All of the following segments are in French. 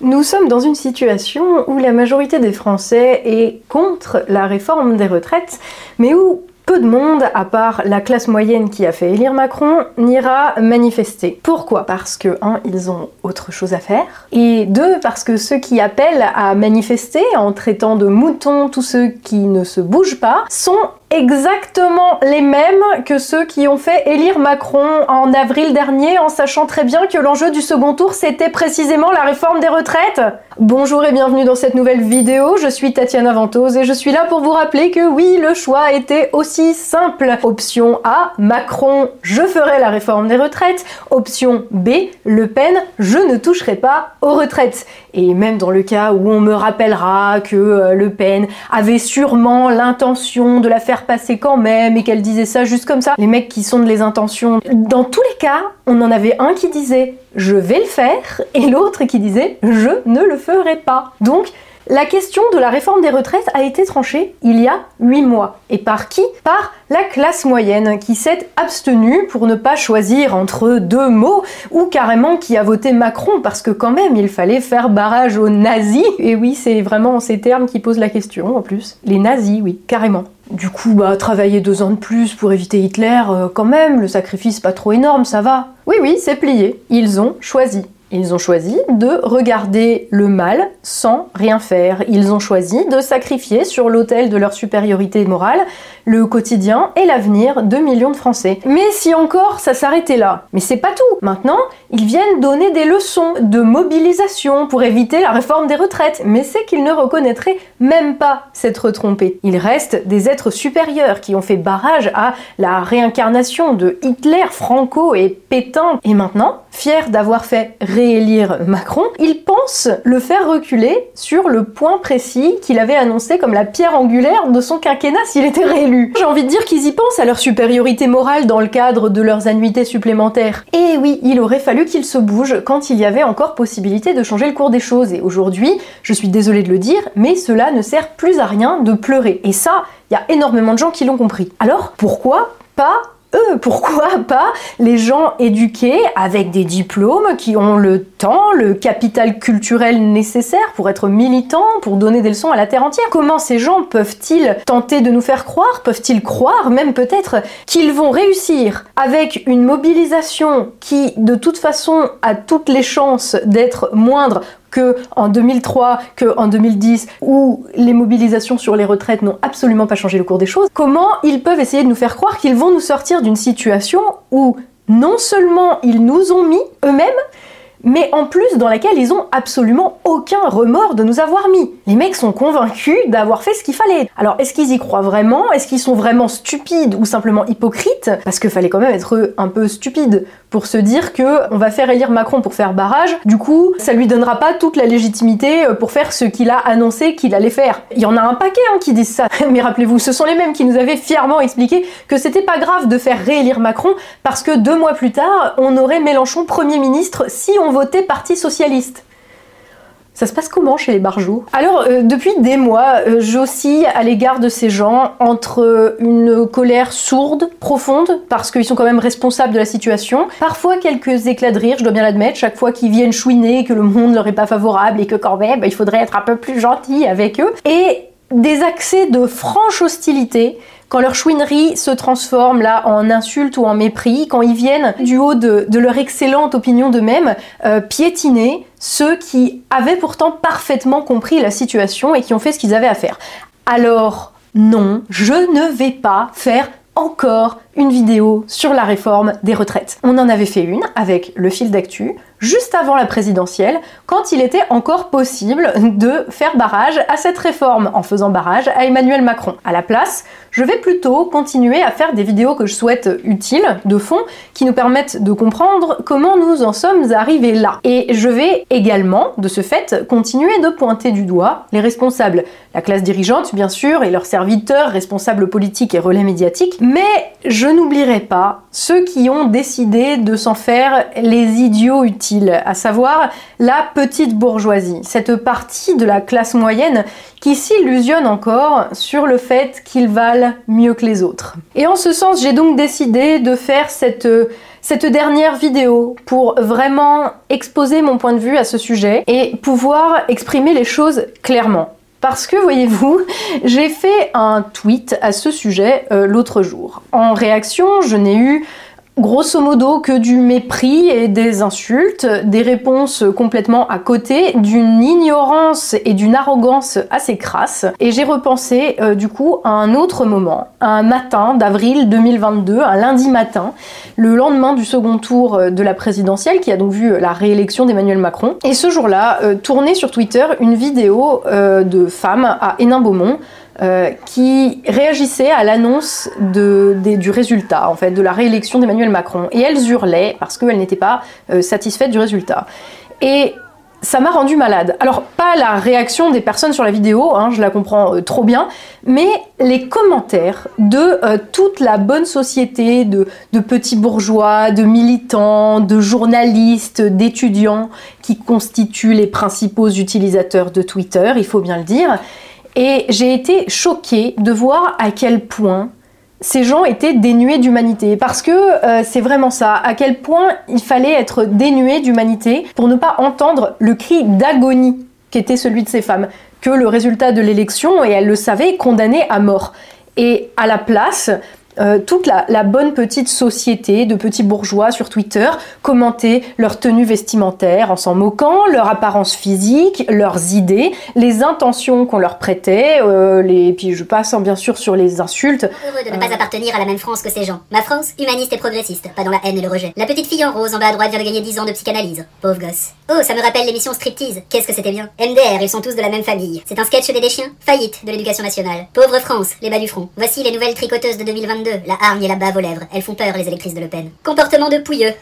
Nous sommes dans une situation où la majorité des Français est contre la réforme des retraites, mais où peu de monde, à part la classe moyenne qui a fait élire Macron, n'ira manifester. Pourquoi? Parce que, un, ils ont autre chose à faire, et deux, parce que ceux qui appellent à manifester en traitant de moutons tous ceux qui ne se bougent pas sont exactement les mêmes que ceux qui ont fait élire Macron en avril dernier en sachant très bien que l'enjeu du second tour c'était précisément la réforme des retraites. Bonjour et bienvenue dans cette nouvelle vidéo, je suis Tatiana Ventose et je suis là pour vous rappeler que oui, le choix était aussi simple. Option A, Macron, je ferai la réforme des retraites. Option B, Le Pen, je ne toucherai pas aux retraites. Et même dans le cas où on me rappellera que euh, Le Pen avait sûrement l'intention de la faire passer quand même et qu'elle disait ça juste comme ça. Les mecs qui sont de les intentions. Dans tous les cas, on en avait un qui disait je vais le faire et l'autre qui disait je ne le ferai pas. Donc la question de la réforme des retraites a été tranchée il y a 8 mois. Et par qui? Par la classe moyenne qui s'est abstenue pour ne pas choisir entre deux mots ou carrément qui a voté Macron parce que quand même il fallait faire barrage aux nazis. Et oui, c'est vraiment ces termes qui posent la question en plus. Les nazis, oui, carrément. Du coup, bah, travailler deux ans de plus pour éviter Hitler, euh, quand même, le sacrifice pas trop énorme, ça va. Oui, oui, c'est plié. Ils ont choisi. Ils ont choisi de regarder le mal sans rien faire. Ils ont choisi de sacrifier sur l'autel de leur supériorité morale le quotidien et l'avenir de millions de Français. Mais si encore ça s'arrêtait là. Mais c'est pas tout. Maintenant, ils viennent donner des leçons de mobilisation pour éviter la réforme des retraites. Mais c'est qu'ils ne reconnaîtraient même pas s'être trompés. Ils restent des êtres supérieurs qui ont fait barrage à la réincarnation de Hitler, Franco et Pétain. Et maintenant, fiers d'avoir fait réélire Macron, ils pensent le faire reculer sur le point précis qu'il avait annoncé comme la pierre angulaire de son quinquennat s'il était réélu. J'ai envie de dire qu'ils y pensent à leur supériorité morale dans le cadre de leurs annuités supplémentaires. Et oui, il aurait fallu qu'ils se bougent quand il y avait encore possibilité de changer le cours des choses. Et aujourd'hui, je suis désolée de le dire, mais cela ne sert plus à rien de pleurer. Et ça, il y a énormément de gens qui l'ont compris. Alors, pourquoi pas eux Pourquoi pas les gens éduqués avec des diplômes qui ont le temps, le capital culturel nécessaire pour être militants, pour donner des leçons à la terre entière. Comment ces gens peuvent-ils tenter de nous faire croire, peuvent-ils croire même peut-être qu'ils vont réussir avec une mobilisation qui de toute façon a toutes les chances d'être moindre que en 2003, que en 2010, où les mobilisations sur les retraites n'ont absolument pas changé le cours des choses, comment ils peuvent essayer de nous faire croire qu'ils vont nous sortir d'une situation où non seulement ils nous ont mis eux-mêmes, mais en plus dans laquelle ils ont absolument aucun remords de nous avoir mis. Les mecs sont convaincus d'avoir fait ce qu'il fallait. Alors est-ce qu'ils y croient vraiment? Est-ce qu'ils sont vraiment stupides ou simplement hypocrites? Parce qu'il fallait quand même être un peu stupide pour se dire que on va faire élire Macron pour faire barrage. Du coup, ça lui donnera pas toute la légitimité euh, pour faire ce qu'il a annoncé qu'il allait faire. Il y en a un paquet hein, qui disent ça. Mais rappelez-vous, ce sont les mêmes qui nous avaient fièrement expliqué que c'était pas grave de faire réélire Macron parce que deux mois plus tard, on aurait Mélenchon Premier ministre si on votait Parti Socialiste. Ça se passe comment chez les barjots Alors, euh, depuis des mois, euh, j'oscille à l'égard de ces gens entre une colère sourde, profonde, parce qu'ils sont quand même responsables de la situation, parfois quelques éclats de rire, je dois bien l'admettre, chaque fois qu'ils viennent chouiner que le monde leur est pas favorable et que quand même, il faudrait être un peu plus gentil avec eux, et des accès de franche hostilité quand leur chouinerie se transforme là en insulte ou en mépris, quand ils viennent du haut de, leur excellente opinion d'eux-mêmes euh, piétiner ceux qui avaient pourtant parfaitement compris la situation et qui ont fait ce qu'ils avaient à faire. Alors non, je ne vais pas faire encore une vidéo sur la réforme des retraites. On en avait fait une avec le fil d'actu juste avant la présidentielle, quand il était encore possible de faire barrage à cette réforme, en faisant barrage à Emmanuel Macron. À la place, je vais plutôt continuer à faire des vidéos que je souhaite utiles, de fond, qui nous permettent de comprendre comment nous en sommes arrivés là. Et je vais également, de ce fait, continuer de pointer du doigt les responsables, la classe dirigeante bien sûr, et leurs serviteurs, responsables politiques et relais médiatiques, mais je n'oublierai pas ceux qui ont décidé de s'en faire les idiots utiles à savoir la petite bourgeoisie, cette partie de la classe moyenne qui s'illusionne encore sur le fait qu'ils valent mieux que les autres. Et en ce sens, j'ai donc décidé de faire cette cette dernière vidéo pour vraiment exposer mon point de vue à ce sujet et pouvoir exprimer les choses clairement. Parce que, voyez-vous, j'ai fait un tweet à ce sujet euh, l'autre jour. En réaction, je n'ai eu grosso modo que du mépris et des insultes, des réponses complètement à côté, d'une ignorance et d'une arrogance assez crasse. Et j'ai repensé euh, du coup à un autre moment, un matin d'avril 2022, un lundi matin, le lendemain du second tour euh, de la présidentielle qui a donc vu la réélection d'Emmanuel Macron. Et ce jour-là, euh, tournait sur Twitter une vidéo de femmes à Hénin-Beaumont euh, qui réagissaient à l'annonce du résultat, en fait, de la réélection d'Emmanuel Macron. Et elles hurlaient parce qu'elles n'étaient pas euh, satisfaites du résultat. Et ça m'a rendu malade. Alors, pas la réaction des personnes sur la vidéo, hein, je la comprends euh, trop bien, mais les commentaires de toute la bonne société, de, de, petits bourgeois, de militants, de journalistes, d'étudiants qui constituent les principaux utilisateurs de Twitter, il faut bien le dire, et j'ai été choquée de voir à quel point ces gens étaient dénués d'humanité. Parce que euh, c'est vraiment ça, à quel point il fallait être dénué d'humanité pour ne pas entendre le cri d'agonie qu'était celui de ces femmes, que le résultat de l'élection, et elles le savaient, condamnait à mort. Et à la place, euh, toute la, bonne petite société de petits bourgeois sur Twitter commenter leur tenue vestimentaire en s'en moquant, leur apparence physique, leurs idées, les intentions qu'on leur prêtait, euh, les... puis je passe hein, bien sûr sur les insultes. Heureux de ne pas euh. appartenir à la même France que ces gens. Ma France, humaniste et progressiste, pas dans la haine et le rejet. La petite fille en rose en bas à droite vient de gagner 10 ans de psychanalyse. Pauvre gosse. Oh, ça me rappelle l'émission Striptease. Qu'est-ce que c'était bien. MDR, ils sont tous de la même famille. C'est un sketch des déchiens Faillite de l'éducation nationale. Pauvre France, les bas du front. Voici les nouvelles tricoteuses de 2022 la hargne et la bave aux lèvres. Elles font peur, les électrices de Le Pen. Comportement de pouilleux,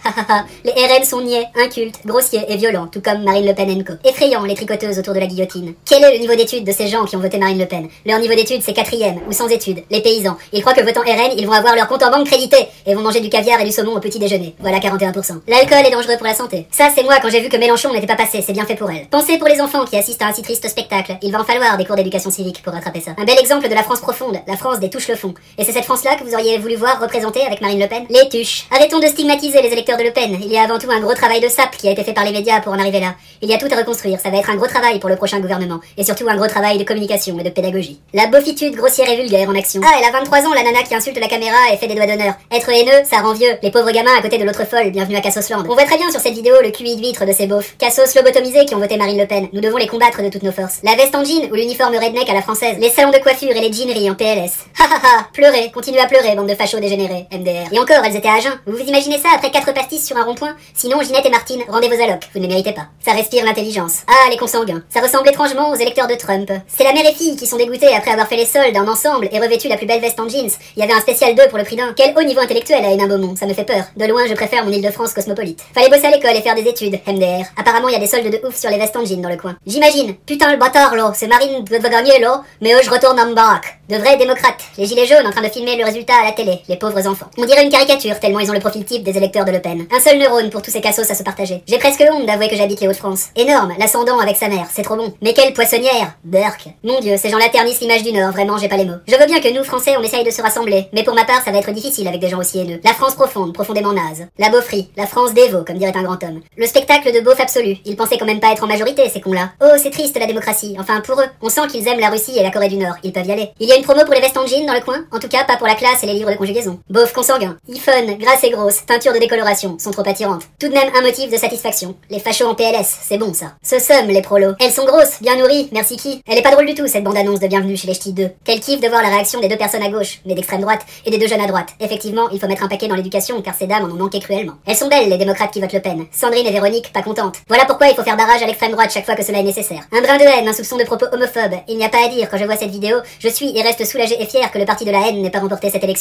les RN sont niais, incultes, grossiers et violents, tout comme Marine Le Pen co. Effrayant, les tricoteuses autour de la guillotine. Quel est le niveau d'études de ces gens qui ont voté Marine Le Pen? Leur niveau d'études, c'est quatrième, ou sans études, les paysans. Ils croient que votant RN, ils vont avoir leur compte en banque crédité, et vont manger du caviar et du saumon au petit déjeuner. Voilà 41%. L'alcool est dangereux pour la santé. Ça, c'est moi quand j'ai vu que Mélenchon n'était pas passé, c'est bien fait pour elle. Pensez pour les enfants qui assistent à un si triste spectacle. Il va en falloir des cours d'éducation civique pour rattraper ça. Un bel exemple de la France profonde, la France des touches le fond. Et c'est cette France-là que vous auriez voulu voir représentée avec Marine Le Pen Les tuches. Arrêtons de stigmatiser les électeurs de Le Pen. Il y a avant tout un gros travail de sape qui a été fait par les médias pour en arriver là. Il y a tout à reconstruire. Ça va être un gros travail pour le prochain gouvernement. Et surtout un gros travail de communication et de pédagogie. La bofitude grossière et vulgaire en action. Ah, elle a 23 ans, la nana qui insulte la caméra et fait des doigts d'honneur. Être haineux, ça rend vieux. Les pauvres gamins à côté de l'autre folle. Bienvenue à Cassosland. On voit très bien sur cette vidéo le QI de vitre de ces beaufs. Cassos lobotomisés qui ont voté Marine Le Pen. Nous devons les combattre de toutes nos forces. La veste en jean ou l'uniforme redneck à la française. Les salons de coiffure et les jeaneries en PLS. Ha ha ha. Pleurez, continuez à pleurer, de dégénérés. MDR. Et encore, elles étaient à jeun. Vous vous imaginez ça après quatre pastis sur un rond-point? Sinon, Ginette et Martine, rendez vos allocs. Vous ne les méritez pas. Ça respire l'intelligence. Ah, les consanguins. Ça ressemble étrangement aux électeurs de Trump. C'est la mère et fille qui sont dégoûtés après avoir fait les soldes en ensemble et revêtu la plus belle veste en jeans. Il y avait un spécial 2 pour le prix d'un. Quel haut niveau intellectuel à Hénin Beaumont? Ça me fait peur. De loin, je préfère mon Île-de-France cosmopolite. Fallait bosser à l'école et faire des études. MDR. Apparemment, il y a des soldes de ouf sur les vestes en jeans dans le coin. J'imagine. Putain, le bâtard, là. C'est Marine doit gagner, là. Mais eux, je retourne en baraque. De vrais démocrates. Les gilets jaunes en train de filmer le résultat à la télé. Les pauvres enfants. On dirait une caricature tellement ils ont le profil type des électeurs de Le Pen. Un seul neurone pour tous ces cassos à se partager. J'ai presque honte d'avouer que j'habite les Hauts-de-France. Énorme, l'ascendant avec sa mère, c'est trop bon. Mais quelle poissonnière Burke. Mon dieu, ces gens-là ternissent l'image du Nord, vraiment, j'ai pas les mots. Je veux bien que nous, Français, on essaye de se rassembler, mais pour ma part, ça va être difficile avec des gens aussi haineux. La France profonde, profondément naze. La beaufrie, la France dévot, comme dirait un grand homme. Le spectacle de beauf absolu. Ils pensaient quand même pas être en majorité, ces cons-là. Oh, c'est triste la démocratie. Enfin, pour eux, on sent qu'ils aiment la Russie et la Corée du Nord. Ils peuvent y aller. Il y a une promo pour les vestes en jean dans le coin? En tout cas, pas pour la classe et les livres de conjugaison. Beauf consanguin. Iphone, grasse et grosse, teinture de décoloration, sont trop attirantes. Tout de même un motif de satisfaction. Les fachos en PLS, c'est bon ça. Ce somme, les prolos. Elles sont grosses, bien nourries, merci qui Elle est pas drôle du tout cette bande-annonce de bienvenue chez les ch'tis 2. Quel kiff de voir la réaction des deux personnes à gauche, mais d'extrême droite, et des deux jeunes à droite. Effectivement, il faut mettre un paquet dans l'éducation car ces dames en ont manqué cruellement. Elles sont belles, les démocrates qui votent Le Pen. Sandrine et Véronique, pas contentes. Voilà pourquoi il faut faire barrage à l'extrême droite chaque fois que cela est nécessaire. Un brin de haine, un soupçon de propos homophobes. Il n'y a pas à dire quand je vois cette vidéo, je suis et reste soulagé et fier que le parti de la haine n'ait pas remporté cette élection.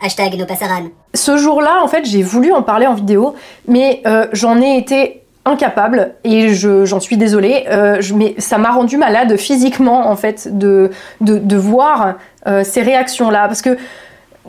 Hashtag nos Ce jour-là, en fait, j'ai voulu en parler en vidéo, mais euh, j'en ai été incapable et j'en suis désolée, euh, mais ça m'a rendu malade physiquement en fait de, de, voir euh, ces réactions-là. Parce que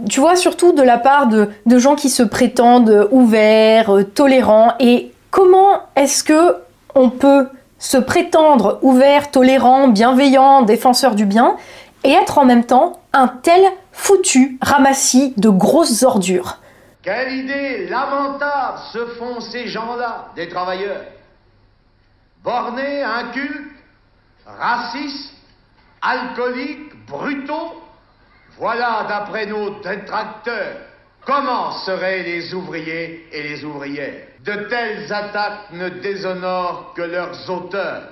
tu vois surtout de la part de, de gens qui se prétendent ouverts, tolérants. Et comment est-ce que on peut se prétendre ouvert, tolérant, bienveillant, défenseur du bien et être en même temps un tel foutu ramassis de grosses ordures. Quelle idée lamentable se font ces gens-là, des travailleurs. Bornés, incultes, racistes, alcooliques, brutaux, voilà, d'après nos détracteurs, comment seraient les ouvriers et les ouvrières. De telles attaques ne déshonorent que leurs auteurs,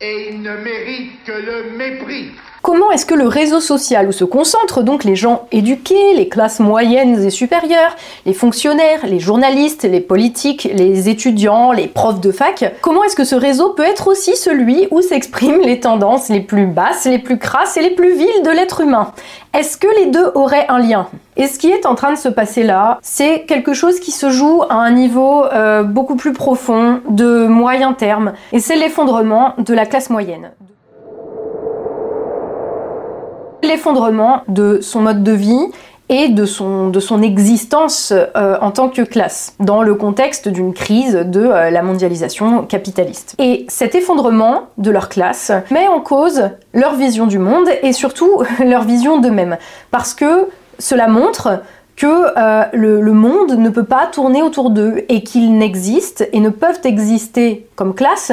et ils ne méritent que le mépris. Comment est-ce que le réseau social où se concentrent donc les gens éduqués, les classes moyennes et supérieures, les fonctionnaires, les journalistes, les politiques, les étudiants, les profs de fac, comment est-ce que ce réseau peut être aussi celui où s'expriment les tendances les plus basses, les plus crasses et les plus viles de l'être humain? Est-ce que les deux auraient un lien? Et ce qui est en train de se passer là, c'est quelque chose qui se joue à un niveau euh, beaucoup plus profond, de moyen terme, et c'est l'effondrement de la classe moyenne l'effondrement de son mode de vie et de son, existence euh, en tant que classe, dans le contexte d'une crise de euh, la mondialisation capitaliste. Et cet effondrement de leur classe met en cause leur vision du monde et surtout leur vision d'eux-mêmes, parce que cela montre que euh, le, monde ne peut pas tourner autour d'eux et qu'ils n'existent et ne peuvent exister comme classe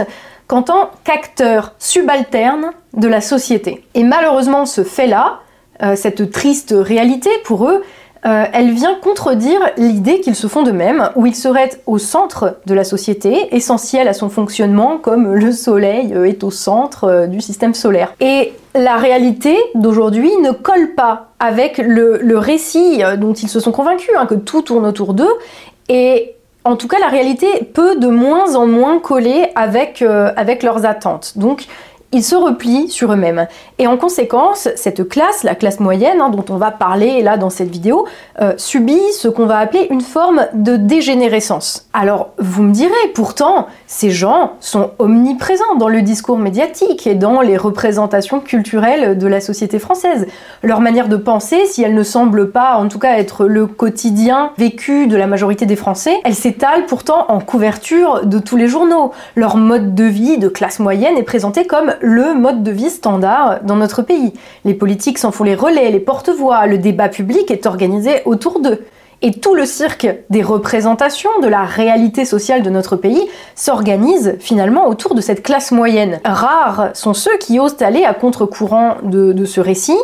qu'en tant qu'acteurs subalternes de la société. Et malheureusement, ce fait-là, euh, cette triste réalité pour eux, euh, elle vient contredire l'idée qu'ils se font d'eux-mêmes, où ils seraient au centre de la société, essentiels à son fonctionnement, comme le Soleil euh, est au centre du système solaire. Et la réalité d'aujourd'hui ne colle pas avec le, récit dont ils se sont convaincus, hein, que tout tourne autour d'eux, et en tout cas, la réalité peut de moins en moins coller avec, euh, leurs attentes. Donc, ils se replient sur eux-mêmes. Et en conséquence, cette classe, la classe moyenne, hein, dont on va parler là dans cette vidéo, euh, subit ce qu'on va appeler une forme de dégénérescence. Alors, vous me direz, pourtant, ces gens sont omniprésents dans le discours médiatique et dans les représentations culturelles de la société française. Leur manière de penser, si elle ne semble pas, en tout cas, être le quotidien vécu de la majorité des Français, elle s'étale pourtant en couverture de tous les journaux. Leur mode de vie de classe moyenne est présenté comme le mode de vie standard dans notre pays. Les politiques s'en font les relais, les porte-voix, le débat public est organisé autour d'eux. Et tout le cirque des représentations de la réalité sociale de notre pays s'organise finalement autour de cette classe moyenne. Rares sont ceux qui osent aller à contre-courant de, ce récit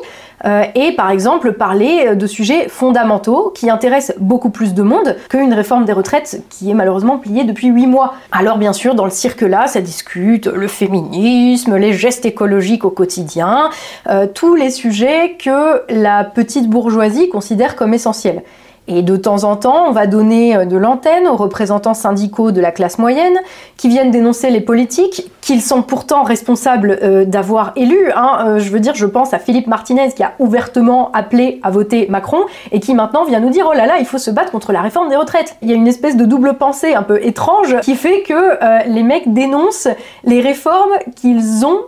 euh, et par exemple parler de sujets fondamentaux qui intéressent beaucoup plus de monde qu'une réforme des retraites qui est malheureusement pliée depuis 8 mois. Alors bien sûr, dans le cirque-là, ça discute le féminisme, les gestes écologiques au quotidien, euh, tous les sujets que la petite bourgeoisie considère comme essentiels. Et de temps en temps, on va donner euh, de l'antenne aux représentants syndicaux de la classe moyenne qui viennent dénoncer les politiques qu'ils sont pourtant responsables euh, d'avoir élus. Hein. Euh, je veux dire, je pense à Philippe Martinez qui a ouvertement appelé à voter Macron et qui maintenant vient nous dire oh là là, il faut se battre contre la réforme des retraites. Il y a une espèce de double pensée un peu étrange qui fait que les mecs dénoncent les réformes qu'ils ont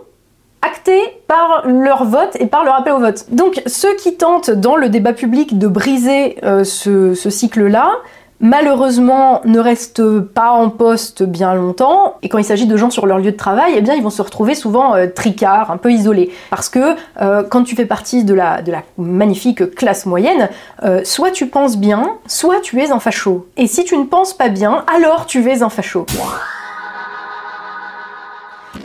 actés par leur vote et par leur appel au vote. Donc ceux qui tentent dans le débat public de briser euh, ce, cycle-là, malheureusement ne restent pas en poste bien longtemps et quand il s'agit de gens sur leur lieu de travail, eh bien ils vont se retrouver souvent euh, tricards, un peu isolés parce que euh, quand tu fais partie de la, magnifique classe moyenne, soit tu penses bien, soit tu es un facho. Et si tu ne penses pas bien, alors tu es un facho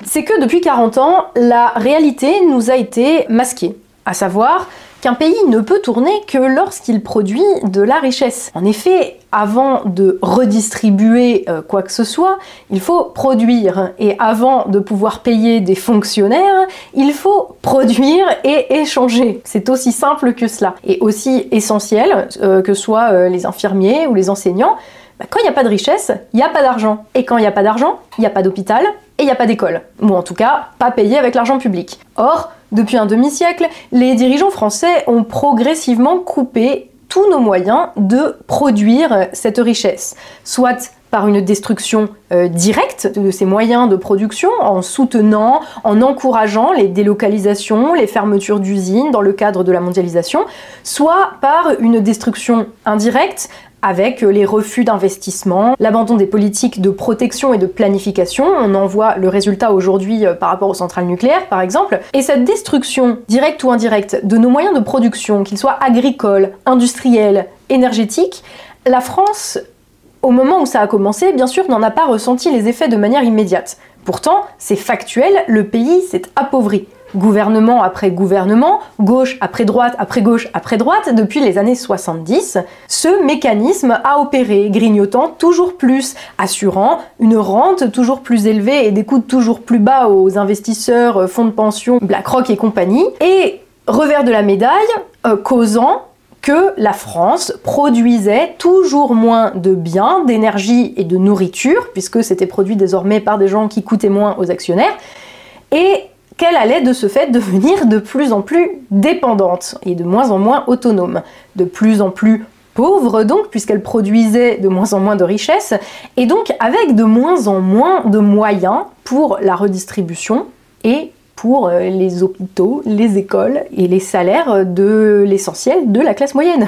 c'est que depuis 40 ans, la réalité nous a été masquée. À savoir qu'un pays ne peut tourner que lorsqu'il produit de la richesse. En effet, avant de redistribuer euh, quoi que ce soit, il faut produire. Et avant de pouvoir payer des fonctionnaires, il faut produire et échanger. C'est aussi simple que cela. Et aussi essentiel euh, que soient euh, les infirmiers ou les enseignants. Bah, quand il n'y a pas de richesse, il n'y a pas d'argent. Et quand il n'y a pas d'argent, il n'y a pas d'hôpital, et il n'y a pas d'école. Ou en tout cas, pas payé avec l'argent public. Or, depuis un demi-siècle, les dirigeants français ont progressivement coupé tous nos moyens de produire cette richesse, soit par une destruction euh, directe de ces moyens de production en soutenant, en encourageant les délocalisations, les fermetures d'usines dans le cadre de la mondialisation, soit par une destruction indirecte avec euh, les refus d'investissement, l'abandon des politiques de protection et de planification. On en voit le résultat aujourd'hui euh, par rapport aux centrales nucléaires, par exemple. Et cette destruction, directe ou indirecte, de nos moyens de production, qu'ils soient agricoles, industriels, énergétique, la France, au moment où ça a commencé, bien sûr, n'en a pas ressenti les effets de manière immédiate. Pourtant, c'est factuel, le pays s'est appauvri gouvernement après gouvernement, gauche après droite après gauche après droite, depuis les années 70, ce mécanisme a opéré, grignotant toujours plus, assurant une rente toujours plus élevée et des coûts toujours plus bas aux investisseurs, euh, fonds de pension, BlackRock et compagnie, et revers de la médaille, euh, causant que la France produisait toujours moins de biens, d'énergie et de nourriture, puisque c'était produit désormais par des gens qui coûtaient moins aux actionnaires, et qu'elle allait de ce fait devenir de plus en plus dépendante et de moins en moins autonome, de plus en plus pauvre donc, puisqu'elle produisait de moins en moins de richesses, et donc avec de moins en moins de moyens pour la redistribution et pour euh, les hôpitaux, les écoles et les salaires de l'essentiel de la classe moyenne.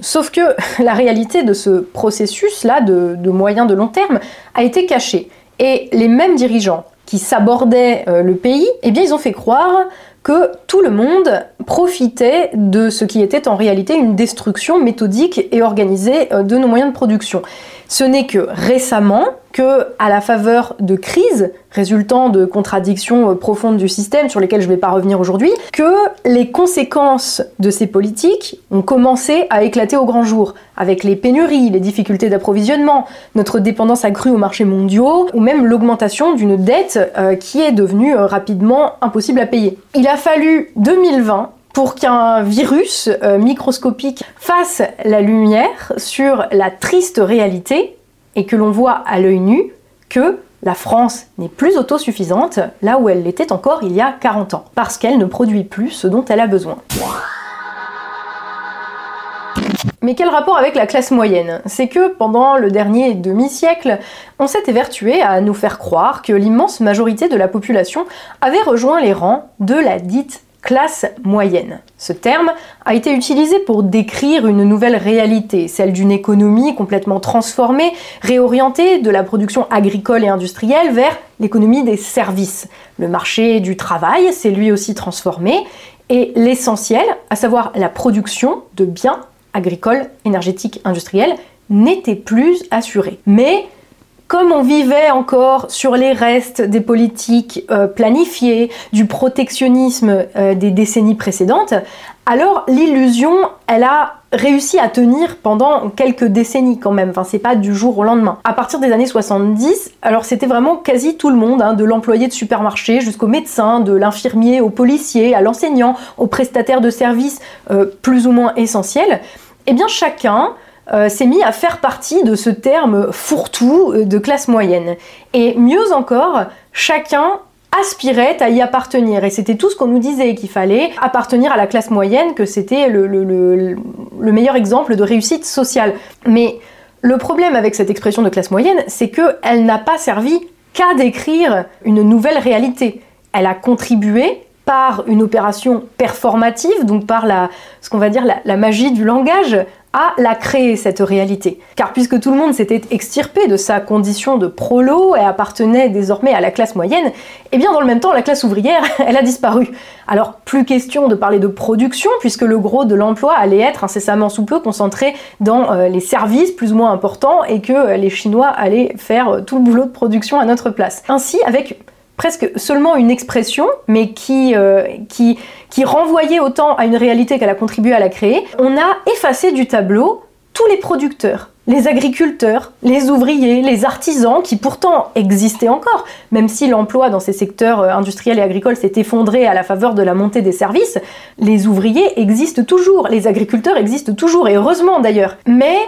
Sauf que la réalité de ce processus-là de, de moyen de long terme a été cachée. Et les mêmes dirigeants qui s'abordaient euh, le pays, eh bien ils ont fait croire que tout le monde profitait de ce qui était en réalité une destruction méthodique et organisée euh, de nos moyens de production. Ce n'est que récemment que, à la faveur de crises résultant de contradictions euh, profondes du système sur lesquelles je ne vais pas revenir aujourd'hui, que les conséquences de ces politiques ont commencé à éclater au grand jour, avec les pénuries, les difficultés d'approvisionnement, notre dépendance accrue aux marchés mondiaux, ou même l'augmentation d'une dette euh, qui est devenue euh, rapidement impossible à payer. Il a fallu 2020 pour qu'un virus euh, microscopique fasse la lumière sur la triste réalité et que l'on voit à l'œil nu que la France n'est plus autosuffisante là où elle l'était encore il y a 40 ans, parce qu'elle ne produit plus ce dont elle a besoin. Mais quel rapport avec la classe moyenne? C'est que pendant le dernier demi-siècle, on s'est évertué à nous faire croire que l'immense majorité de la population avait rejoint les rangs de la dite classe moyenne. Ce terme a été utilisé pour décrire une nouvelle réalité, celle d'une économie complètement transformée, réorientée de la production agricole et industrielle vers l'économie des services. Le marché du travail s'est lui aussi transformé et l'essentiel, à savoir la production de biens agricoles, énergétiques, industriels, n'était plus assuré. Mais comme on vivait encore sur les restes des politiques euh, planifiées, du protectionnisme euh, des décennies précédentes, alors l'illusion, elle a réussi à tenir pendant quelques décennies quand même. Enfin, c'est pas du jour au lendemain. À partir des années 70, alors c'était vraiment quasi tout le monde, hein, de l'employé de supermarché jusqu'au médecin, de l'infirmier au policier, à l'enseignant, aux prestataires de services euh, plus ou moins essentiels. Eh bien, chacun euh, s'est mis à faire partie de ce terme fourre-tout euh, de classe moyenne. Et mieux encore, chacun aspirait à y appartenir. Et c'était tout ce qu'on nous disait, qu'il fallait appartenir à la classe moyenne, que c'était le, le, meilleur exemple de réussite sociale. Mais le problème avec cette expression de classe moyenne, c'est qu'elle n'a pas servi qu'à décrire une nouvelle réalité. Elle a contribué par une opération performative, donc par la, ce qu'on va dire la magie du langage, à la créer, cette réalité. Car puisque tout le monde s'était extirpé de sa condition de prolo et appartenait désormais à la classe moyenne, eh bien dans le même temps, la classe ouvrière, elle a disparu. Alors plus question de parler de production, puisque le gros de l'emploi allait être incessamment sous peu concentré dans euh, les services plus ou moins importants et que euh, les Chinois allaient faire euh, tout le boulot de production à notre place. Ainsi, avec presque seulement une expression, mais qui, euh, qui renvoyait autant à une réalité qu'elle a contribué à la créer, on a effacé du tableau tous les producteurs, les agriculteurs, les ouvriers, les artisans qui pourtant existaient encore, même si l'emploi dans ces secteurs euh, industriels et agricoles s'est effondré à la faveur de la montée des services, les ouvriers existent toujours, les agriculteurs existent toujours, et heureusement d'ailleurs. Mais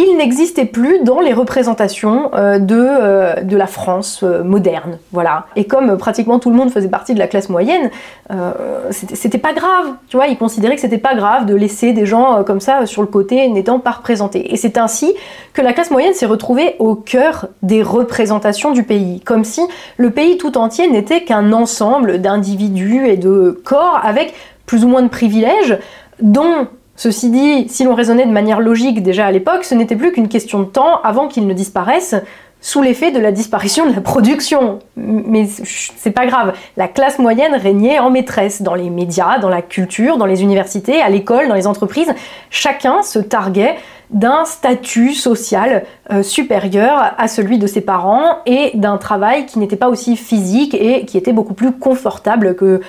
il n'existait plus dans les représentations euh, de, euh, de la France euh, moderne. Voilà. Et comme pratiquement tout le monde faisait partie de la classe moyenne, c'était pas grave. Tu vois, ils considéraient que c'était pas grave de laisser des gens comme ça sur le côté n'étant pas représentés. Et c'est ainsi que la classe moyenne s'est retrouvée au cœur des représentations du pays. Comme si le pays tout entier n'était qu'un ensemble d'individus et de corps avec plus ou moins de privilèges dont Ceci dit, si l'on raisonnait de manière logique déjà à l'époque, ce n'était plus qu'une question de temps avant qu'ils ne disparaissent, sous l'effet de la disparition de la production. Mais c'est pas grave, la classe moyenne régnait en maîtresse dans les médias, dans la culture, dans les universités, à l'école, dans les entreprises. Chacun se targuait d'un statut social euh, supérieur à celui de ses parents et d'un travail qui n'était pas aussi physique et qui était beaucoup plus confortable que,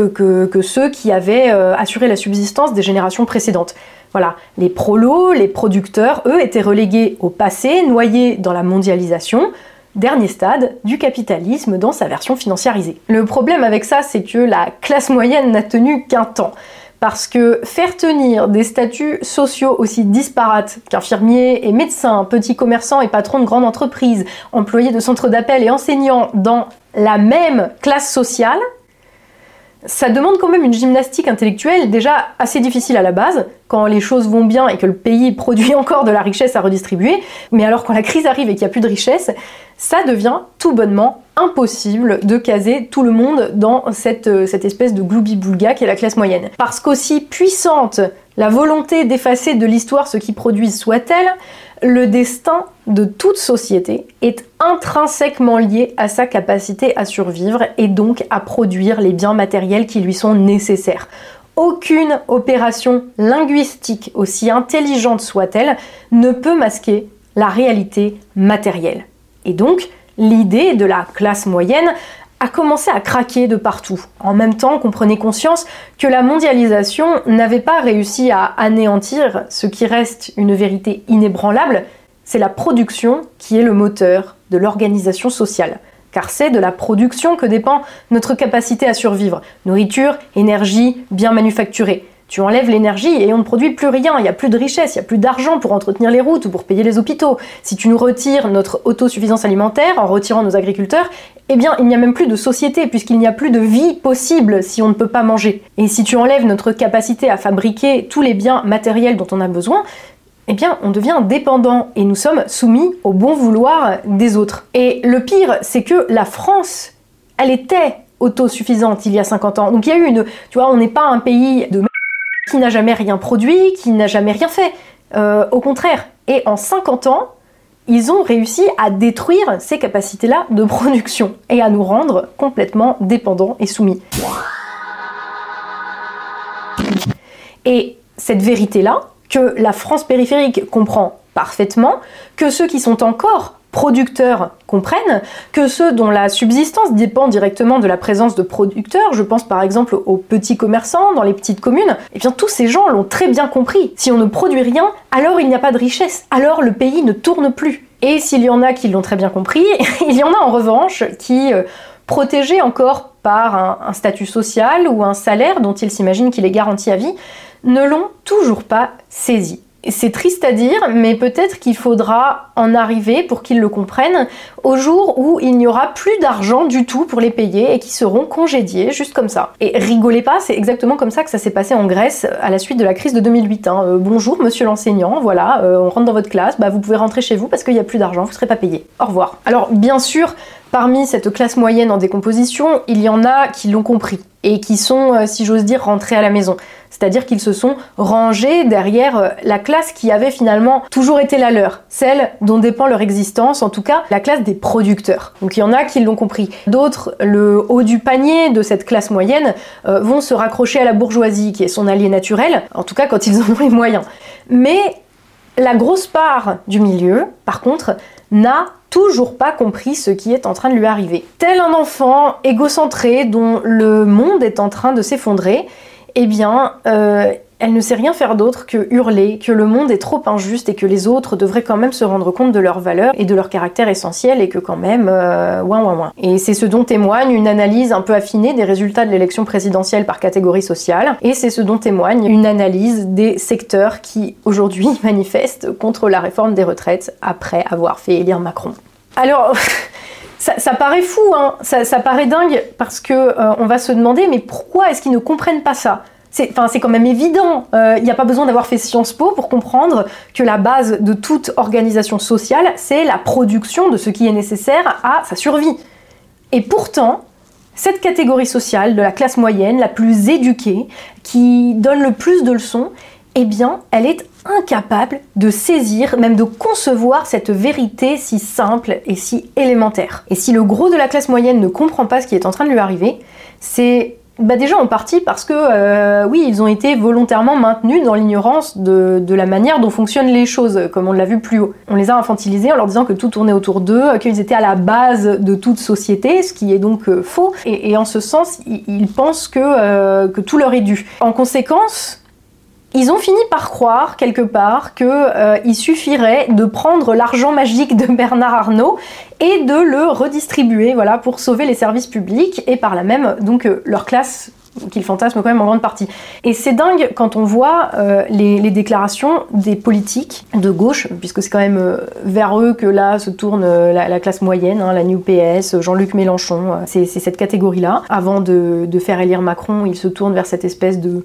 que, ceux qui avaient euh, assuré la subsistance des générations précédentes. Voilà, les prolos, les producteurs, eux, étaient relégués au passé, noyés dans la mondialisation, dernier stade du capitalisme dans sa version financiarisée. Le problème avec ça, c'est que la classe moyenne n'a tenu qu'un temps. Parce que faire tenir des statuts sociaux aussi disparates qu'infirmiers et médecins, petits commerçants et patrons de grandes entreprises, employés de centres d'appel et enseignants dans la même classe sociale, ça demande quand même une gymnastique intellectuelle déjà assez difficile à la base, quand les choses vont bien et que le pays produit encore de la richesse à redistribuer, mais alors quand la crise arrive et qu'il n'y a plus de richesse, ça devient tout bonnement impossible de caser tout le monde dans cette, euh, espèce de gloubi-boulga qui est la classe moyenne. Parce qu'aussi puissante la volonté d'effacer de l'histoire ce qui produisent soit-elle, le destin de toute société est intrinsèquement lié à sa capacité à survivre et donc à produire les biens matériels qui lui sont nécessaires. Aucune opération linguistique, aussi intelligente soit-elle, ne peut masquer la réalité matérielle. Et donc, l'idée de la classe moyenne a commencé à craquer de partout, en même temps qu'on prenait conscience que la mondialisation n'avait pas réussi à anéantir ce qui reste une vérité inébranlable, c'est la production qui est le moteur de l'organisation sociale. Car c'est de la production que dépend notre capacité à survivre. Nourriture, énergie, biens manufacturés. Tu enlèves l'énergie et on ne produit plus rien, il n'y a plus de richesse, il n'y a plus d'argent pour entretenir les routes ou pour payer les hôpitaux. Si tu nous retires notre autosuffisance alimentaire en retirant nos agriculteurs, eh bien il n'y a même plus de société puisqu'il n'y a plus de vie possible si on ne peut pas manger. Et si tu enlèves notre capacité à fabriquer tous les biens matériels dont on a besoin, eh bien, on devient dépendant et nous sommes soumis au bon vouloir des autres. Et le pire, c'est que la France, elle était autosuffisante il y a 50 ans. Donc il y a eu une, tu vois, on n'est pas un pays de qui n'a jamais rien produit, qui n'a jamais rien fait. Euh, au contraire. Et en 50 ans, ils ont réussi à détruire ces capacités-là de production et à nous rendre complètement dépendants et soumis. Et cette vérité-là, que la France périphérique comprend parfaitement, que ceux qui sont encore producteurs comprennent, que ceux dont la subsistance dépend directement de la présence de producteurs, je pense par exemple aux petits commerçants dans les petites communes, eh bien tous ces gens l'ont très bien compris. Si on ne produit rien, alors il n'y a pas de richesse, alors le pays ne tourne plus. Et s'il y en a qui l'ont très bien compris, il y en a en revanche qui, euh, protégés encore par un statut social ou un salaire dont ils s'imaginent qu'il est garanti à vie, ne l'ont toujours pas saisi. C'est triste à dire, mais peut-être qu'il faudra en arriver pour qu'ils le comprennent au jour où il n'y aura plus d'argent du tout pour les payer et qui seront congédiés juste comme ça. Et rigolez pas, c'est exactement comme ça que ça s'est passé en Grèce à la suite de la crise de 2008. Hein. Euh, bonjour monsieur l'enseignant, voilà, euh, on rentre dans votre classe, bah, vous pouvez rentrer chez vous parce qu'il n'y a plus d'argent, vous ne serez pas payé. Au revoir. Alors bien sûr, Parmi cette classe moyenne en décomposition, il y en a qui l'ont compris et qui sont, euh, si j'ose dire, rentrés à la maison. C'est-à-dire qu'ils se sont rangés derrière euh, la classe qui avait finalement toujours été la leur, celle dont dépend leur existence, en tout cas la classe des producteurs. Donc il y en a qui l'ont compris. D'autres, le haut du panier de cette classe moyenne, euh, vont se raccrocher à la bourgeoisie, qui est son allié naturel, en tout cas quand ils en ont les moyens. Mais la grosse part du milieu, par contre, n'a toujours pas compris ce qui est en train de lui arriver. Tel un enfant égocentré dont le monde est en train de s'effondrer, eh bien, euh, elle ne sait rien faire d'autre que hurler que le monde est trop injuste et que les autres devraient quand même se rendre compte de leur valeur et de leur caractère essentiel et que quand même, euh, ouin ouin ouin. Et c'est ce dont témoigne une analyse un peu affinée des résultats de l'élection présidentielle par catégorie sociale et c'est ce dont témoigne une analyse des secteurs qui aujourd'hui manifestent contre la réforme des retraites après avoir fait élire Macron. Alors... Ça, paraît fou, hein ça, paraît dingue parce que euh, on va se demander mais pourquoi est-ce qu'ils ne comprennent pas ça? C'est quand même évident. Il euh, n'y a pas besoin d'avoir fait Sciences Po pour comprendre que la base de toute organisation sociale, c'est la production de ce qui est nécessaire à sa survie. Et pourtant, cette catégorie sociale de la classe moyenne, la plus éduquée, qui donne le plus de leçons, eh bien, elle est incapable de saisir, même de concevoir cette vérité si simple et si élémentaire. Et si le gros de la classe moyenne ne comprend pas ce qui est en train de lui arriver, c'est bah déjà en partie parce que euh, oui, ils ont été volontairement maintenus dans l'ignorance de, la manière dont fonctionnent les choses, comme on l'a vu plus haut. On les a infantilisés en leur disant que tout tournait autour d'eux, qu'ils étaient à la base de toute société, ce qui est donc euh, faux. Et, en ce sens, ils, pensent que, euh, que tout leur est dû. En conséquence, ils ont fini par croire quelque part qu'il euh, suffirait de prendre l'argent magique de Bernard Arnault et de le redistribuer voilà, pour sauver les services publics et par là même donc euh, leur classe qu'il fantasme quand même en grande partie. Et c'est dingue quand on voit euh, les, déclarations des politiques de gauche, puisque c'est quand même euh, vers eux que là se tourne euh, la, classe moyenne, hein, la New PS, Jean-Luc Mélenchon, c'est cette catégorie-là. Avant de, faire élire Macron, il se tourne vers cette espèce de,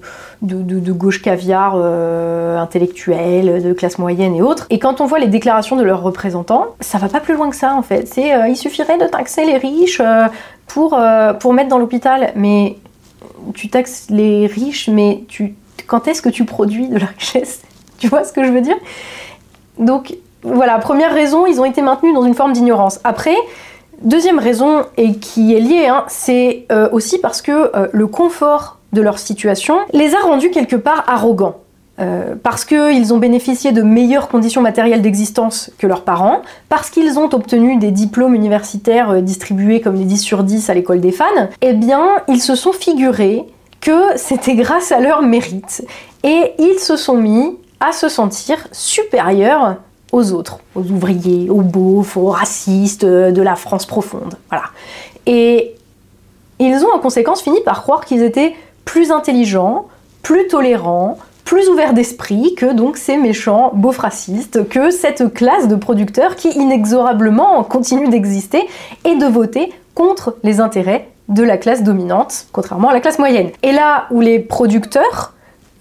gauche caviar intellectuelle, de classe moyenne et autres. Et quand on voit les déclarations de leurs représentants, ça va pas plus loin que ça en fait. C'est il suffirait de taxer les riches pour, pour mettre dans l'hôpital. Mais tu taxes les riches, mais tu, quand est-ce que tu produis de la richesse Tu vois ce que je veux dire? Donc voilà, première raison, ils ont été maintenus dans une forme d'ignorance. Après, deuxième raison, et qui est liée, hein, c'est euh, aussi parce que euh, le confort de leur situation les a rendus quelque part arrogants. Euh, parce qu'ils ont bénéficié de meilleures conditions matérielles d'existence que leurs parents, parce qu'ils ont obtenu des diplômes universitaires euh, distribués comme des 10 sur 10 à l'école des fans, eh bien, ils se sont figurés que c'était grâce à leur mérite. Et ils se sont mis à se sentir supérieurs aux autres, aux ouvriers, aux beaufs, aux racistes euh, de la France profonde. Voilà. Et ils ont en conséquence fini par croire qu'ils étaient plus intelligents, plus tolérants, plus ouvert d'esprit que donc ces méchants beaufs racistes, que cette classe de producteurs qui inexorablement continue d'exister et de voter contre les intérêts de la classe dominante, contrairement à la classe moyenne. Et là où les producteurs,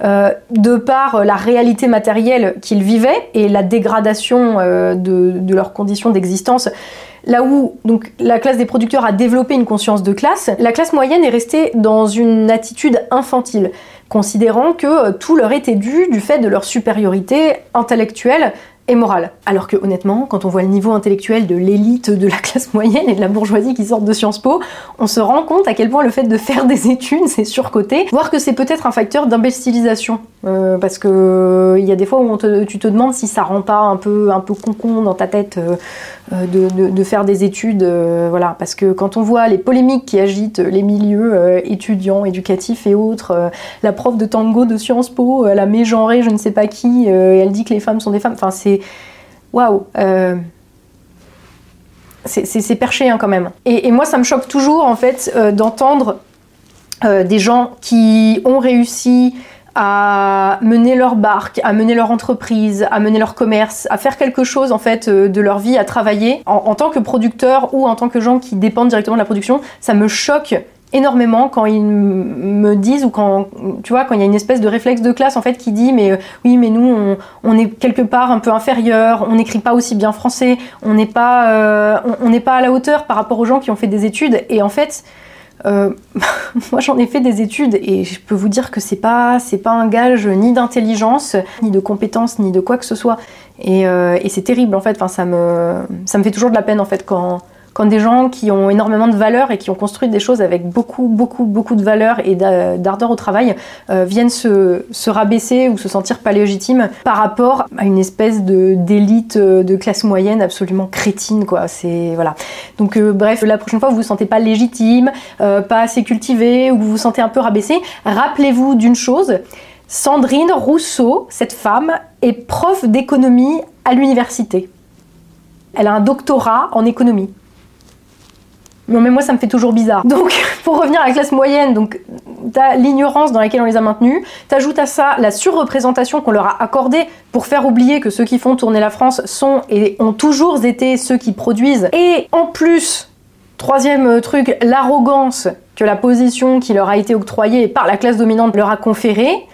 euh, de par la réalité matérielle qu'ils vivaient et la dégradation euh, de, de, leurs conditions d'existence, là où donc la classe des producteurs a développé une conscience de classe, la classe moyenne est restée dans une attitude infantile considérant que euh, tout leur était dû du fait de leur supériorité intellectuelle et morale. Alors que honnêtement, quand on voit le niveau intellectuel de l'élite de la classe moyenne et de la bourgeoisie qui sortent de Sciences Po, on se rend compte à quel point le fait de faire des études, c'est surcoté, voire que c'est peut-être un facteur d'imbécilisation. Euh, parce que il y a des fois où tu te demandes si ça rend pas un peu un peu concon dans ta tête euh, euh, de, faire des études, voilà. Parce que quand on voit les polémiques qui agitent les milieux étudiants, éducatifs et autres, la prof de tango de Sciences Po, la mégenrée, je ne sais pas qui, elle dit que les femmes sont des femmes. Enfin, c'est waouh euh, c'est perché hein, quand même. Et, moi, ça me choque toujours en fait euh, d'entendre euh, des gens qui ont réussi à mener leur barque, à mener leur entreprise, à mener leur commerce, à faire quelque chose en fait de leur vie, à travailler en, en tant que producteur ou en tant que gens qui dépendent directement de la production. Ça me choque énormément quand ils me disent ou quand tu vois quand il y a une espèce de réflexe de classe en fait qui dit mais euh, oui mais nous on, est quelque part un peu inférieur on n'écrit pas aussi bien français on n'est pas euh, on n'est pas à la hauteur par rapport aux gens qui ont fait des études. Et en fait euh, moi j'en ai fait des études et je peux vous dire que c'est pas c'est pas un gage ni d'intelligence ni de compétence ni de quoi que ce soit. Et, et c'est terrible en fait. Enfin ça me ça me fait toujours de la peine en fait quand quand des gens qui ont énormément de valeur et qui ont construit des choses avec beaucoup, beaucoup, beaucoup de valeur et d'ardeur au travail euh, viennent se, se, rabaisser ou se sentir pas légitimes par rapport à une espèce de d'élite euh, de classe moyenne absolument crétine, quoi. C'est voilà. Donc euh, bref, la prochaine fois vous vous sentez pas légitime, pas assez cultivé ou vous vous sentez un peu rabaissé, rappelez-vous d'une chose. Sandrine Rousseau, cette femme, est prof d'économie à l'université. Elle a un doctorat en économie. Non mais moi ça me fait toujours bizarre. Donc pour revenir à la classe moyenne, donc t'as l'ignorance dans laquelle on les a maintenus, t'ajoutes à ça la surreprésentation qu'on leur a accordée pour faire oublier que ceux qui font tourner la France sont et ont toujours été ceux qui produisent. Et en plus, troisième truc, l'arrogance que la position qui leur a été octroyée par la classe dominante leur a conférée.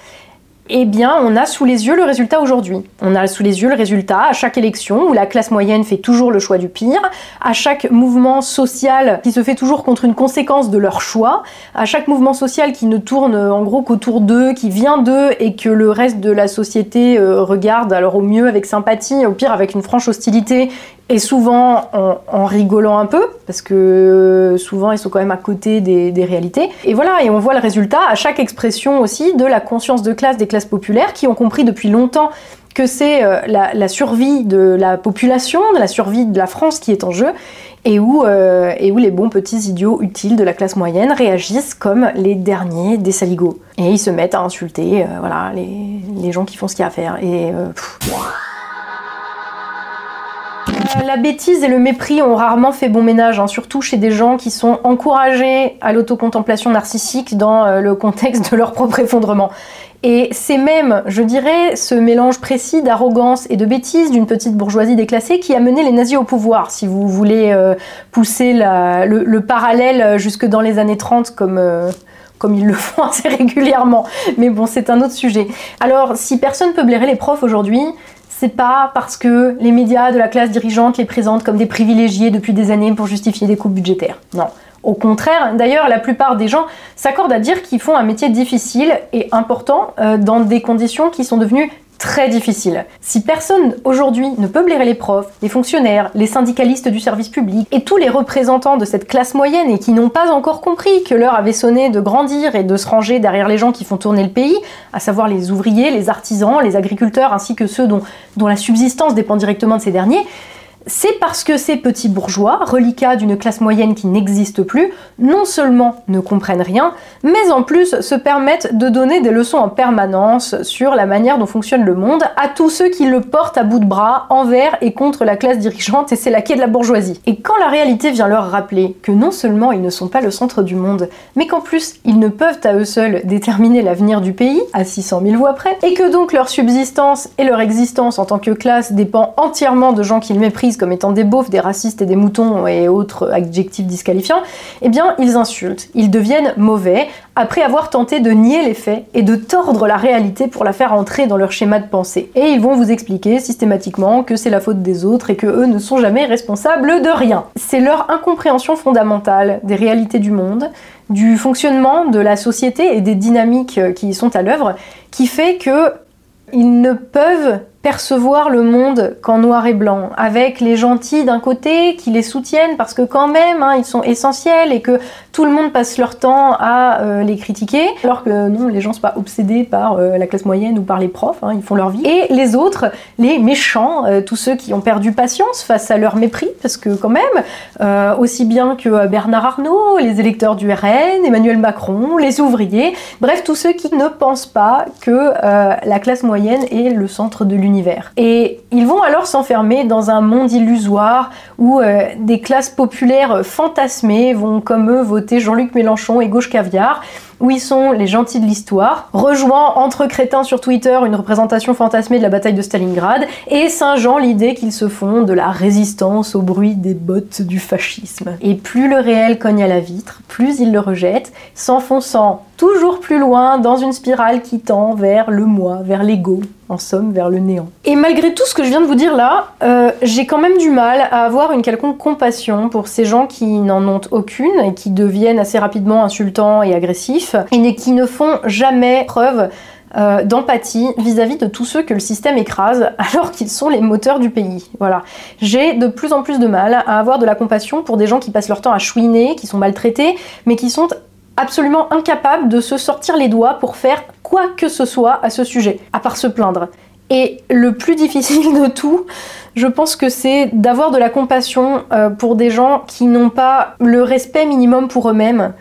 Eh bien, on a sous les yeux le résultat aujourd'hui. On a sous les yeux le résultat à chaque élection où la classe moyenne fait toujours le choix du pire, à chaque mouvement social qui se fait toujours contre une conséquence de leur choix, à chaque mouvement social qui ne tourne en gros qu'autour d'eux, qui vient d'eux et que le reste de la société euh, regarde alors au mieux avec sympathie, au pire avec une franche hostilité et souvent en, rigolant un peu, parce que euh, souvent ils sont quand même à côté des, réalités. Et voilà, et on voit le résultat à chaque expression aussi de la conscience de classe des classes populaires qui ont compris depuis longtemps que c'est euh, la, survie de la population, de la survie de la France qui est en jeu, et où, euh, et où les bons petits idiots utiles de la classe moyenne réagissent comme les derniers des saligots. Et ils se mettent à insulter voilà, les, gens qui font ce qu'il y a à faire. Et la bêtise et le mépris ont rarement fait bon ménage, hein, surtout chez des gens qui sont encouragés à l'autocontemplation narcissique dans euh, le contexte de leur propre effondrement. Et c'est même, je dirais, ce mélange précis d'arrogance et de bêtise d'une petite bourgeoisie déclassée qui a mené les nazis au pouvoir, si vous voulez euh, pousser le, parallèle jusque dans les années 30 comme... Euh, comme ils le font assez régulièrement. Mais bon, c'est un autre sujet. Alors, si personne peut blairer les profs aujourd'hui, c'est pas parce que les médias de la classe dirigeante les présentent comme des privilégiés depuis des années pour justifier des coupes budgétaires. Non. Au contraire, d'ailleurs, la plupart des gens s'accordent à dire qu'ils font un métier difficile et important euh, dans des conditions qui sont devenues très difficile. Si personne aujourd'hui ne peut blairer les profs, les fonctionnaires, les syndicalistes du service public et tous les représentants de cette classe moyenne et qui n'ont pas encore compris que l'heure avait sonné de grandir et de se ranger derrière les gens qui font tourner le pays, à savoir les ouvriers, les artisans, les agriculteurs ainsi que ceux dont, dont la subsistance dépend directement de ces derniers, c'est parce que ces petits bourgeois, reliquats d'une classe moyenne qui n'existe plus, non seulement ne comprennent rien, mais en plus se permettent de donner des leçons en permanence sur la manière dont fonctionne le monde à tous ceux qui le portent à bout de bras envers et contre la classe dirigeante et c'est la quai de la bourgeoisie. Et quand la réalité vient leur rappeler que non seulement ils ne sont pas le centre du monde, mais qu'en plus ils ne peuvent à eux seuls déterminer l'avenir du pays, à 600 000 voix près, et que donc leur subsistance et leur existence en tant que classe dépend entièrement de gens qu'ils méprisent comme étant des beaufs, des racistes et des moutons et autres adjectifs disqualifiants, eh bien ils insultent, ils deviennent mauvais après avoir tenté de nier les faits et de tordre la réalité pour la faire entrer dans leur schéma de pensée. Et ils vont vous expliquer systématiquement que c'est la faute des autres et que eux ne sont jamais responsables de rien. C'est leur incompréhension fondamentale des réalités du monde, du fonctionnement de la société et des dynamiques qui sont à l'œuvre qui fait que ils ne peuvent percevoir le monde qu'en noir et blanc, avec les gentils d'un côté qui les soutiennent parce que quand même hein, ils sont essentiels et que tout le monde passe leur temps à euh, les critiquer, alors que non, les gens sont pas obsédés par euh, la classe moyenne ou par les profs, hein, ils font leur vie. Et les autres, les méchants, euh, tous ceux qui ont perdu patience face à leur mépris, parce que quand même, aussi bien que Bernard Arnault, les électeurs du RN, Emmanuel Macron, les ouvriers, bref, tous ceux qui ne pensent pas que la classe moyenne est le centre de et ils vont alors s'enfermer dans un monde illusoire où euh, des classes populaires fantasmées vont comme eux voter Jean-Luc Mélenchon et Gauche Caviar où ils sont les gentils de l'histoire, rejoint entre crétins sur Twitter une représentation fantasmée de la bataille de Stalingrad, et Saint-Jean l'idée qu'ils se font de la résistance au bruit des bottes du fascisme. Et plus le réel cogne à la vitre, plus ils le rejettent, s'enfonçant toujours plus loin dans une spirale qui tend vers le moi, vers l'ego, en somme vers le néant. Et malgré tout ce que je viens de vous dire là, euh, j'ai quand même du mal à avoir une quelconque compassion pour ces gens qui n'en ont aucune et qui deviennent assez rapidement insultants et agressifs et qui ne font jamais preuve euh, d'empathie vis-à-vis de tous ceux que le système écrase alors qu'ils sont les moteurs du pays. Voilà. J'ai de plus en plus de mal à avoir de la compassion pour des gens qui passent leur temps à chouiner, qui sont maltraités, mais qui sont absolument incapables de se sortir les doigts pour faire quoi que ce soit à ce sujet, à part se plaindre. Et le plus difficile de tout, je pense que c'est d'avoir de la compassion euh, pour des gens qui n'ont pas le respect minimum pour eux-mêmes,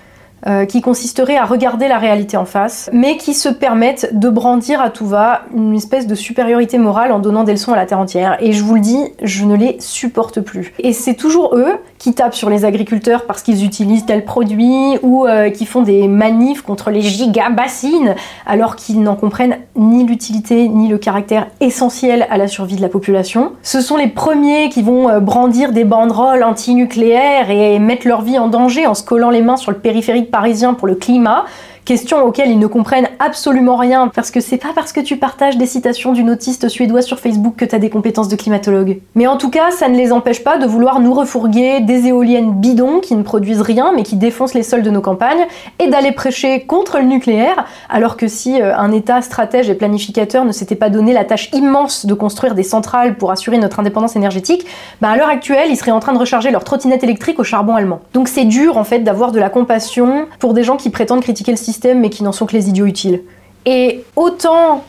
euh, qui consisterait à regarder la réalité en face, mais qui se permettent de brandir à tout va une espèce de supériorité morale en donnant des leçons à la terre entière. Et je vous le dis, je ne les supporte plus. Et c'est toujours eux qui tapent sur les agriculteurs parce qu'ils utilisent tel produit ou euh, qui font des manifs contre les gigabassines alors qu'ils n'en comprennent ni l'utilité ni le caractère essentiel à la survie de la population. Ce sont les premiers qui vont euh, brandir des banderoles anti-nucléaires et mettre leur vie en danger en se collant les mains sur le périphérique parisien pour le climat questions auxquelles ils ne comprennent absolument rien, parce que c'est pas parce que tu partages des citations d'une autiste suédoise sur Facebook que t'as des compétences de climatologue. Mais en tout cas, ça ne les empêche pas de vouloir nous refourguer des éoliennes bidons qui ne produisent rien mais qui défoncent les sols de nos campagnes, et d'aller prêcher contre le nucléaire, alors que si euh, un État stratège et planificateur ne s'était pas donné la tâche immense de construire des centrales pour assurer notre indépendance énergétique, bah à l'heure actuelle, ils seraient en train de recharger leur trottinette électrique au charbon allemand. Donc c'est dur en fait d'avoir de la compassion pour des gens qui prétendent critiquer le système mais qui n'en sont que les idiots utiles. Et autant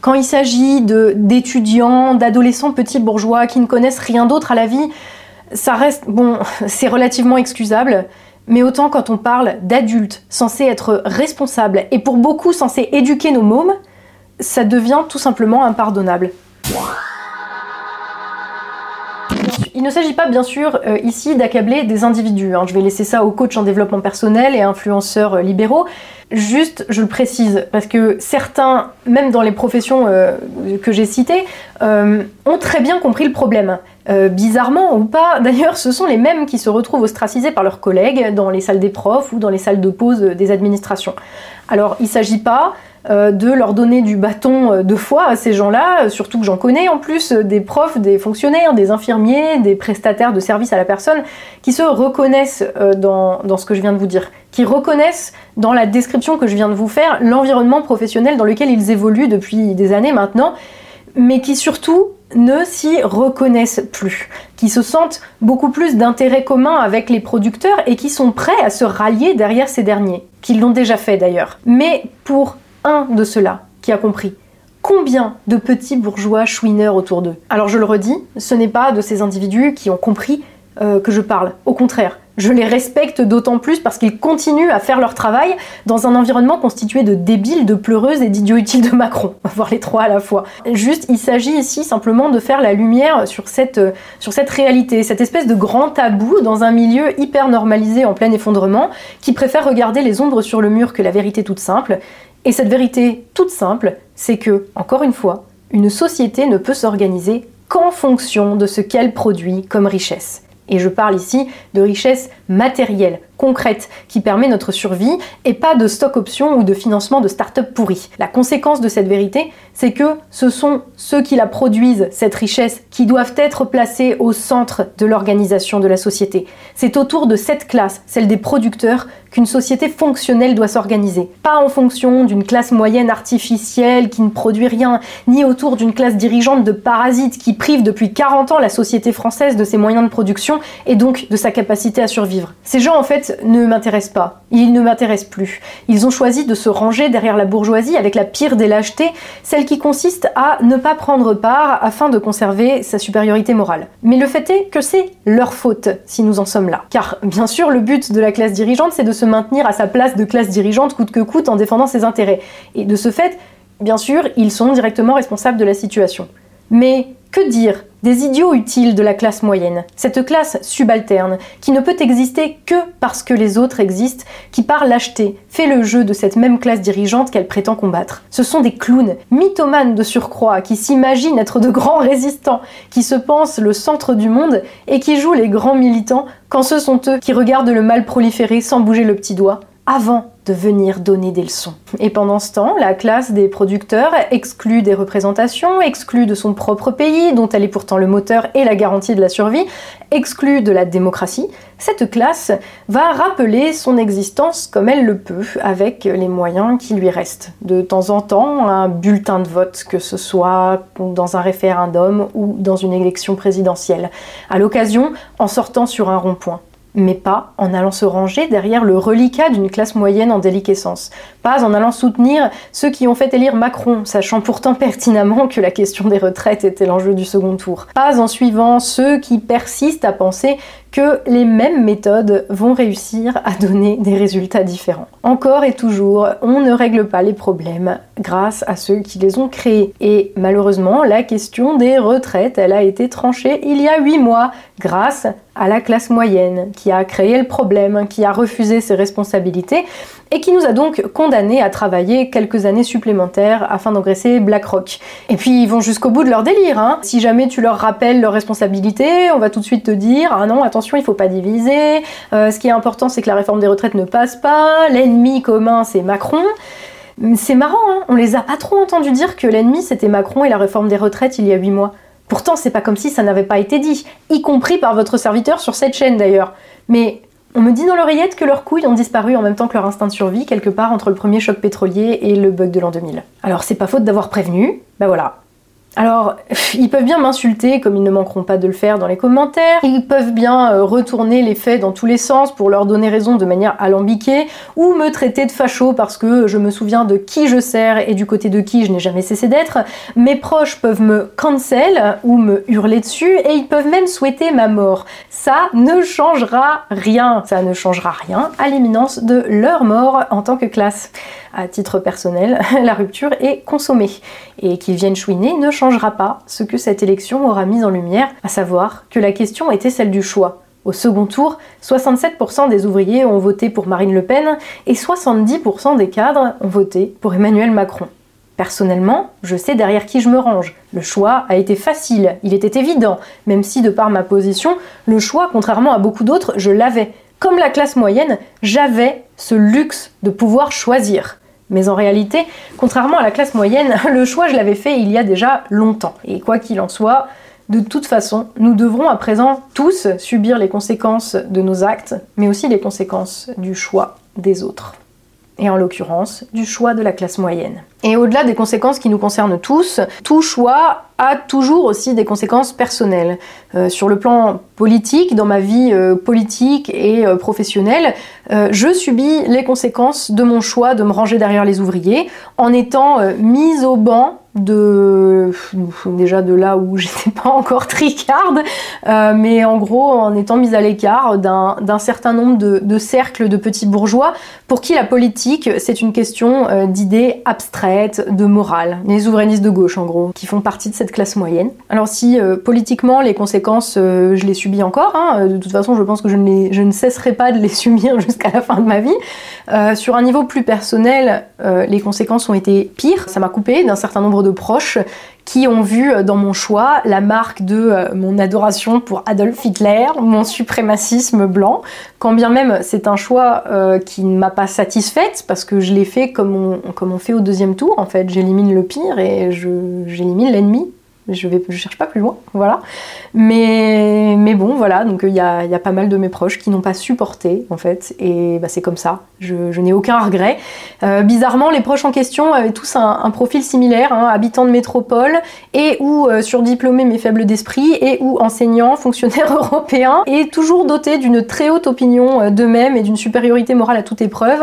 quand il s'agit d'étudiants, d'adolescents petits bourgeois qui ne connaissent rien d'autre à la vie, ça reste, bon, c'est relativement excusable. Mais autant quand on parle d'adultes censés être responsables et pour beaucoup censés éduquer nos mômes, ça devient tout simplement impardonnable. Il ne s'agit pas bien sûr euh, ici d'accabler des individus. Hein. Je vais laisser ça aux coachs en développement personnel et influenceurs euh, libéraux. Juste, je le précise, parce que certains, même dans les professions euh, que j'ai citées, ont très bien compris le problème. bizarrement ou pas, d'ailleurs, ce sont les mêmes qui se retrouvent ostracisés par leurs collègues dans les salles des profs ou dans les salles de pause des administrations. Alors, il ne s'agit pas de leur donner du bâton euh, de foi à ces gens-là, euh, surtout que j'en connais en plus des profs, des fonctionnaires, des infirmiers, des prestataires de services à la personne qui se reconnaissent dans, dans ce que je viens de vous dire, qui reconnaissent dans la description que je viens de vous faire l'environnement professionnel dans lequel ils évoluent depuis des années maintenant, mais qui surtout ne s'y reconnaissent plus, qui se sentent beaucoup plus d'intérêt commun avec les producteurs et qui sont prêts à se rallier derrière ces derniers, qui l'ont déjà fait d'ailleurs. Mais pour un de ceux-là qui a compris. Combien de petits bourgeois chouineurs autour d'eux Alors je le redis, ce n'est pas de ces individus qui ont compris euh, que je parle. Au contraire, je les respecte d'autant plus parce qu'ils continuent à faire leur travail dans un environnement constitué de débiles, de pleureuses et d'idiots utiles de Macron. Voir les trois à la fois. Juste, il s'agit ici simplement de faire la lumière sur cette, euh, sur cette réalité, cette espèce de grand tabou dans un milieu hyper normalisé en plein effondrement qui préfère regarder les ombres sur le mur que la vérité toute simple et cette vérité toute simple, c'est que, encore une fois, une société ne peut s'organiser qu'en fonction de ce qu'elle produit comme richesse. Et je parle ici de richesse matérielle, concrète, qui permet notre survie, et pas de stock option ou de financement de start-up pourris. La conséquence de cette vérité, c'est que ce sont ceux qui la produisent, cette richesse, qui doivent être placés au centre de l'organisation de la société. C'est autour de cette classe, celle des producteurs, qu'une société fonctionnelle doit s'organiser. Pas en fonction d'une classe moyenne artificielle qui ne produit rien, ni autour d'une classe dirigeante de parasites qui prive depuis 40 ans la société française de ses moyens de production et donc de sa capacité à survivre. Ces gens en fait ne m'intéressent pas. Ils ne m'intéressent plus. Ils ont choisi de se ranger derrière la bourgeoisie avec la pire des lâchetés, celle qui consiste à ne pas prendre part afin de conserver sa supériorité morale. Mais le fait est que c'est leur faute si nous en sommes là. Car bien sûr le but de la classe dirigeante c'est de se maintenir à sa place de classe dirigeante coûte que coûte en défendant ses intérêts. Et de ce fait, bien sûr, ils sont directement responsables de la situation. Mais que dire des idiots utiles de la classe moyenne, cette classe subalterne, qui ne peut exister que parce que les autres existent, qui par lâcheté fait le jeu de cette même classe dirigeante qu'elle prétend combattre. Ce sont des clowns, mythomanes de surcroît, qui s'imaginent être de grands résistants, qui se pensent le centre du monde et qui jouent les grands militants quand ce sont eux qui regardent le mal proliférer sans bouger le petit doigt, avant de venir donner des leçons. Et pendant ce temps, la classe des producteurs exclut des représentations, exclut de son propre pays, dont elle est pourtant le moteur et la garantie de la survie, exclut de la démocratie, cette classe va rappeler son existence comme elle le peut, avec les moyens qui lui restent. De temps en temps, un bulletin de vote, que ce soit dans un référendum ou dans une élection présidentielle. À l'occasion, en sortant sur un rond-point mais pas en allant se ranger derrière le reliquat d'une classe moyenne en déliquescence, pas en allant soutenir ceux qui ont fait élire Macron, sachant pourtant pertinemment que la question des retraites était l'enjeu du second tour, pas en suivant ceux qui persistent à penser que les mêmes méthodes vont réussir à donner des résultats différents. Encore et toujours, on ne règle pas les problèmes grâce à ceux qui les ont créés. Et malheureusement, la question des retraites, elle a été tranchée il y a 8 mois grâce à la classe moyenne qui a créé le problème, qui a refusé ses responsabilités et qui nous a donc condamnés à travailler quelques années supplémentaires afin d'engraisser BlackRock. Et puis ils vont jusqu'au bout de leur délire. Hein. Si jamais tu leur rappelles leurs responsabilités, on va tout de suite te dire ah non attention il faut pas diviser. ce qui est important, c'est que la réforme des retraites ne passe pas. L'ennemi commun, c'est Macron. C'est marrant, hein on les a pas trop entendus dire que l'ennemi c'était Macron et la réforme des retraites il y a 8 mois. Pourtant, c'est pas comme si ça n'avait pas été dit, y compris par votre serviteur sur cette chaîne d'ailleurs. Mais on me dit dans l'oreillette que leurs couilles ont disparu en même temps que leur instinct de survie, quelque part entre le premier choc pétrolier et le bug de l'an 2000. Alors c'est pas faute d'avoir prévenu, bah voilà, alors, ils peuvent bien m'insulter, comme ils ne manqueront pas de le faire dans les commentaires. Ils peuvent bien euh, retourner les faits dans tous les sens pour leur donner raison de manière alambiquée, ou me traiter de facho parce que je me souviens de qui je sers et du côté de qui je n'ai jamais cessé d'être. Mes proches peuvent me cancel ou me hurler dessus, et ils peuvent même souhaiter ma mort. Ça ne changera rien. Ça ne changera rien à l'imminence de leur mort en tant que classe à titre personnel, la rupture est consommée. Et qu'ils viennent chouiner ne changera pas ce que cette élection aura mis en lumière, à savoir que la question était celle du choix. Au second tour, 67% des ouvriers ont voté pour Marine Le Pen et 70% des cadres ont voté pour Emmanuel Macron. Personnellement, je sais derrière qui je me range. Le choix a été facile, il était évident, même si de par ma position, le choix, contrairement à beaucoup d'autres, je l'avais. Comme la classe moyenne, j'avais ce luxe de pouvoir choisir. Mais en réalité, contrairement à la classe moyenne, le choix, je l'avais fait il y a déjà longtemps. Et quoi qu'il en soit, de toute façon, nous devrons à présent tous subir les conséquences de nos actes, mais aussi les conséquences du choix des autres. Et en l'occurrence, du choix de la classe moyenne. Et au-delà des conséquences qui nous concernent tous, tout choix a toujours aussi des conséquences personnelles. Euh, sur le plan politique, dans ma vie euh, politique et euh, professionnelle, je subis les conséquences de mon choix de me ranger derrière les ouvriers en étant mise au banc de déjà de là où j'étais pas encore tricarde, mais en gros en étant mise à l'écart d'un certain nombre de, de, cercles de petits bourgeois pour qui la politique c'est une question d'idées abstraites, de morale. Les souverainistes de gauche en gros, qui font partie de cette classe moyenne. Alors si euh, politiquement les conséquences, euh, je les subis encore, hein, euh, de toute façon je pense que je ne, je ne cesserai pas de les subir jusqu'à la fin de ma vie. sur un niveau plus personnel, les conséquences ont été pires. Ça m'a coupé d'un certain nombre de proches qui ont vu dans mon choix la marque de mon adoration pour Adolf Hitler, mon suprémacisme blanc, quand bien même c'est un choix qui ne m'a pas satisfaite parce que je l'ai fait comme on, comme on fait au deuxième tour en fait, j'élimine le pire et j'élimine l'ennemi je je cherche pas plus loin voilà. Mais bon voilà donc il y a, pas mal de mes proches qui n'ont pas supporté en fait et bah, c'est comme ça. Je, n'ai aucun regret. Euh, bizarrement les proches en question avaient tous un, profil similaire hein, habitants de métropole et ou euh, surdiplômés mais faibles d'esprit et ou enseignants fonctionnaires européens et toujours dotés d'une très haute opinion euh, d'eux-mêmes et d'une supériorité morale à toute épreuve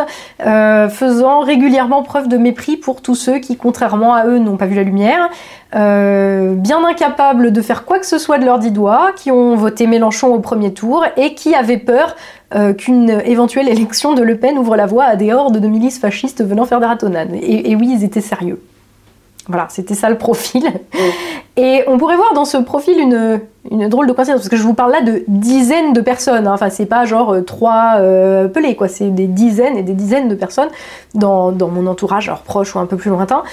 faisant régulièrement preuve de mépris pour tous ceux qui contrairement à eux n'ont pas vu la lumière euh, bien incapables de faire quoi que ce soit de leurs dix doigts, qui ont voté Mélenchon au premier tour et qui avaient peur euh, qu'une éventuelle élection de Le Pen ouvre la voie à des hordes de milices fascistes venant faire des ratonnades. Et, oui, ils étaient sérieux. Voilà, c'était ça le profil. Et on pourrait voir dans ce profil une, une, drôle de coïncidence, parce que je vous parle là de dizaines de personnes. Hein. Enfin, c'est pas genre euh, trois euh, pelés, quoi. C'est des dizaines et des dizaines de personnes dans, dans mon entourage, alors proche ou un peu plus lointain.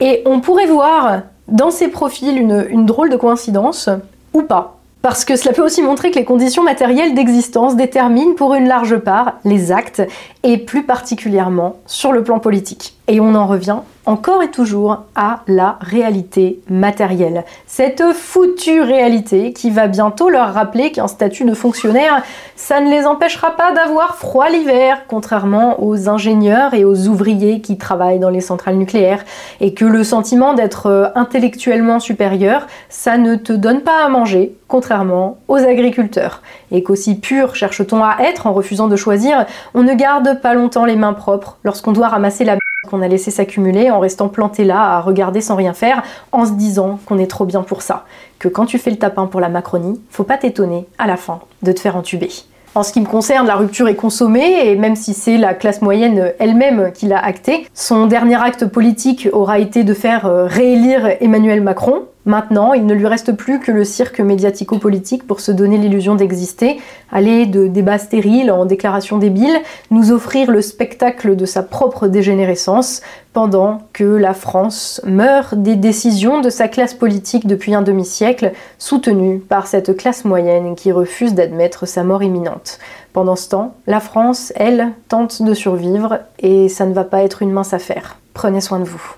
Et on pourrait voir dans ces profils une, drôle de coïncidence, ou pas. Parce que cela peut aussi montrer que les conditions matérielles d'existence déterminent pour une large part les actes, et plus particulièrement sur le plan politique. Et on en revient encore et toujours à la réalité matérielle. Cette foutue réalité qui va bientôt leur rappeler qu'un statut de fonctionnaire, ça ne les empêchera pas d'avoir froid l'hiver, contrairement aux ingénieurs et aux ouvriers qui travaillent dans les centrales nucléaires, et que le sentiment d'être euh, intellectuellement supérieur, ça ne te donne pas à manger, contrairement aux agriculteurs. Et qu'aussi pur cherche-t-on à être en refusant de choisir, on ne garde pas longtemps les mains propres lorsqu'on doit ramasser la qu'on a laissé s'accumuler en restant planté là à regarder sans rien faire, en se disant qu'on est trop bien pour ça. Que quand tu fais le tapin pour la Macronie, faut pas t'étonner à la fin de te faire entuber. En ce qui me concerne, la rupture est consommée, et même si c'est la classe moyenne elle-même qui l'a acté, son dernier acte politique aura été de faire euh, réélire Emmanuel Macron, Maintenant, il ne lui reste plus que le cirque médiatico-politique pour se donner l'illusion d'exister, aller de débats stériles en déclarations débiles, nous offrir le spectacle de sa propre dégénérescence, pendant que la France meurt des décisions de sa classe politique depuis un demi-siècle, soutenue par cette classe moyenne qui refuse d'admettre sa mort imminente. Pendant ce temps, la France, elle, tente de survivre, et ça ne va pas être une mince affaire. Prenez soin de vous.